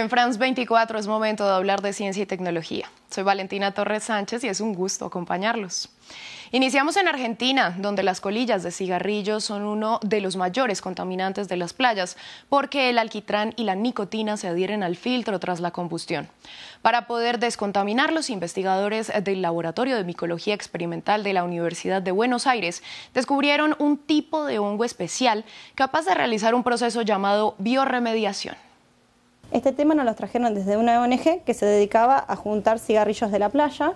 En France 24 es momento de hablar de ciencia y tecnología. Soy Valentina Torres Sánchez y es un gusto acompañarlos. Iniciamos en Argentina, donde las colillas de cigarrillos son uno de los mayores contaminantes de las playas, porque el alquitrán y la nicotina se adhieren al filtro tras la combustión. Para poder descontaminar, los investigadores del Laboratorio de Micología Experimental de la Universidad de Buenos Aires descubrieron un tipo de hongo especial capaz de realizar un proceso llamado bioremediación. Este tema nos lo trajeron desde una ONG que se dedicaba a juntar cigarrillos de la playa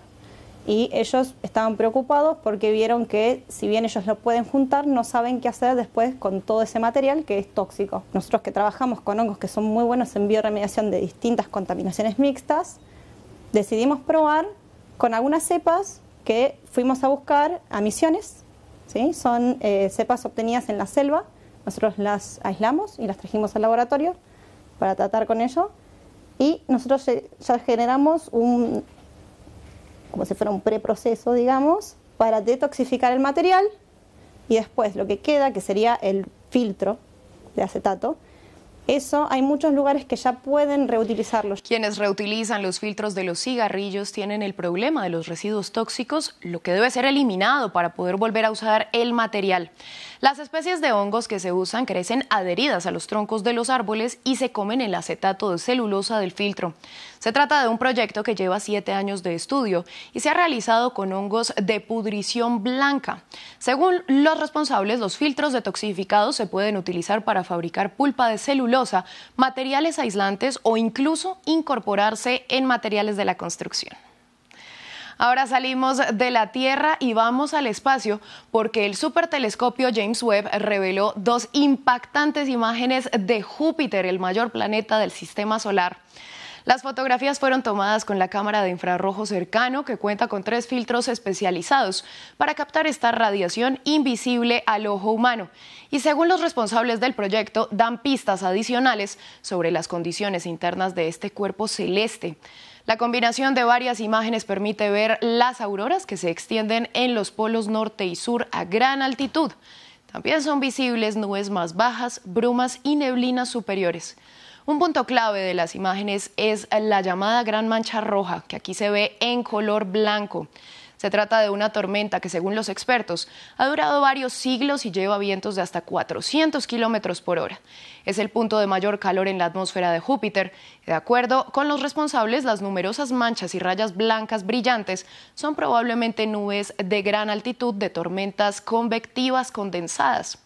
y ellos estaban preocupados porque vieron que si bien ellos lo pueden juntar, no saben qué hacer después con todo ese material que es tóxico. Nosotros que trabajamos con hongos que son muy buenos en bioremediación de distintas contaminaciones mixtas, decidimos probar con algunas cepas que fuimos a buscar a misiones. ¿sí? Son eh, cepas obtenidas en la selva, nosotros las aislamos y las trajimos al laboratorio para tratar con ello y nosotros ya generamos un, como si fuera un preproceso, digamos, para detoxificar el material. Y después lo que queda, que sería el filtro de acetato, eso hay muchos lugares que ya pueden reutilizarlos. Quienes reutilizan los filtros de los cigarrillos tienen el problema de los residuos tóxicos, lo que debe ser eliminado para poder volver a usar el material. Las especies de hongos que se usan crecen adheridas a los troncos de los árboles y se comen el acetato de celulosa del filtro. Se trata de un proyecto que lleva siete años de estudio y se ha realizado con hongos de pudrición blanca. Según los responsables, los filtros detoxificados se pueden utilizar para fabricar pulpa de celulosa, materiales aislantes o incluso incorporarse en materiales de la construcción. Ahora salimos de la Tierra y vamos al espacio porque el supertelescopio James Webb reveló dos impactantes imágenes de Júpiter, el mayor planeta del sistema solar. Las fotografías fueron tomadas con la cámara de infrarrojo cercano que cuenta con tres filtros especializados para captar esta radiación invisible al ojo humano. Y según los responsables del proyecto, dan pistas adicionales sobre las condiciones internas de este cuerpo celeste. La combinación de varias imágenes permite ver las auroras que se extienden en los polos norte y sur a gran altitud. También son visibles nubes más bajas, brumas y neblinas superiores. Un punto clave de las imágenes es la llamada gran mancha roja, que aquí se ve en color blanco. Se trata de una tormenta que, según los expertos, ha durado varios siglos y lleva vientos de hasta 400 kilómetros por hora. Es el punto de mayor calor en la atmósfera de Júpiter. De acuerdo con los responsables, las numerosas manchas y rayas blancas brillantes son probablemente nubes de gran altitud de tormentas convectivas condensadas.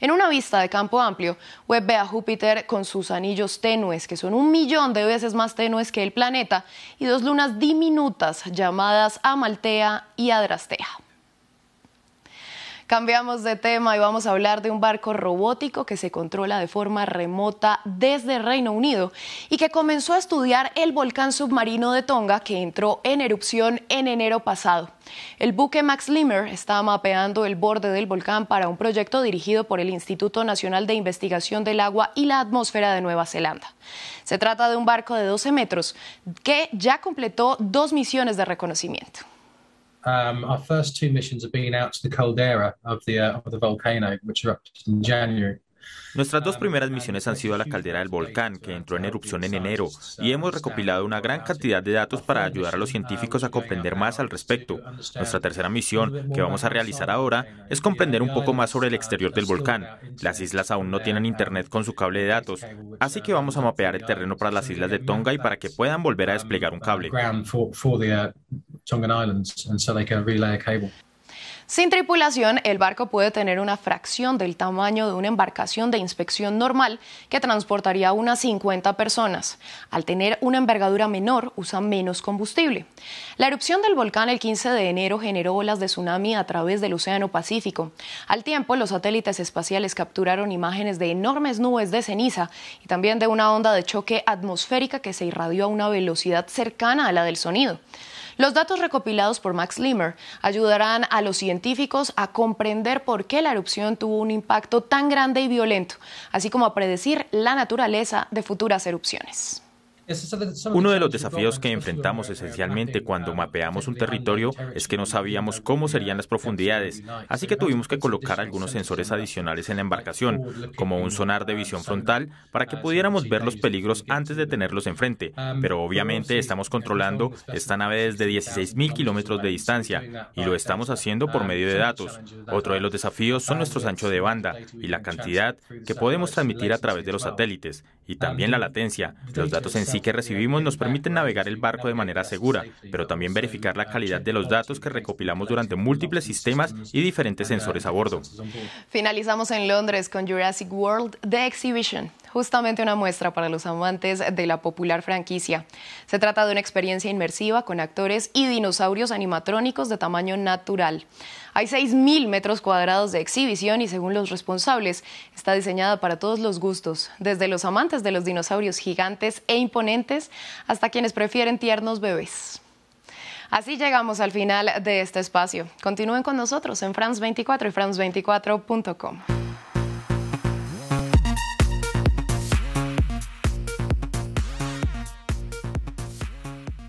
En una vista de campo amplio, Webb ve a Júpiter con sus anillos tenues, que son un millón de veces más tenues que el planeta, y dos lunas diminutas llamadas Amaltea y Adrastea. Cambiamos de tema y vamos a hablar de un barco robótico que se controla de forma remota desde Reino Unido y que comenzó a estudiar el volcán submarino de Tonga que entró en erupción en enero pasado. El buque Max Limmer está mapeando el borde del volcán para un proyecto dirigido por el Instituto Nacional de Investigación del Agua y la Atmósfera de Nueva Zelanda. Se trata de un barco de 12 metros que ya completó dos misiones de reconocimiento. Um, our first two missions have been out to the caldera of the uh, of the volcano, which erupted in January. Nuestras dos primeras misiones han sido a la caldera del volcán, que entró en erupción en enero, y hemos recopilado una gran cantidad de datos para ayudar a los científicos a comprender más al respecto. Nuestra tercera misión, que vamos a realizar ahora, es comprender un poco más sobre el exterior del volcán. Las islas aún no tienen internet con su cable de datos, así que vamos a mapear el terreno para las islas de Tonga y para que puedan volver a desplegar un cable. Sin tripulación, el barco puede tener una fracción del tamaño de una embarcación de inspección normal que transportaría unas 50 personas. Al tener una envergadura menor, usa menos combustible. La erupción del volcán el 15 de enero generó olas de tsunami a través del Océano Pacífico. Al tiempo, los satélites espaciales capturaron imágenes de enormes nubes de ceniza y también de una onda de choque atmosférica que se irradió a una velocidad cercana a la del sonido. Los datos recopilados por Max Limmer ayudarán a los científicos a comprender por qué la erupción tuvo un impacto tan grande y violento, así como a predecir la naturaleza de futuras erupciones. Uno de los desafíos que enfrentamos esencialmente cuando mapeamos un territorio es que no sabíamos cómo serían las profundidades, así que tuvimos que colocar algunos sensores adicionales en la embarcación, como un sonar de visión frontal, para que pudiéramos ver los peligros antes de tenerlos enfrente. Pero obviamente estamos controlando esta nave desde 16.000 kilómetros de distancia y lo estamos haciendo por medio de datos. Otro de los desafíos son nuestros anchos de banda y la cantidad que podemos transmitir a través de los satélites y también la latencia. Los datos en sí que recibimos nos permiten navegar el barco de manera segura, pero también verificar la calidad de los datos que recopilamos durante múltiples sistemas y diferentes sensores a bordo. Finalizamos en Londres con Jurassic World The Exhibition, justamente una muestra para los amantes de la popular franquicia. Se trata de una experiencia inmersiva con actores y dinosaurios animatrónicos de tamaño natural. Hay 6.000 metros cuadrados de exhibición y según los responsables está diseñada para todos los gustos, desde los amantes de los dinosaurios gigantes e imponentes hasta quienes prefieren tiernos bebés. Así llegamos al final de este espacio. Continúen con nosotros en France24 y France24.com.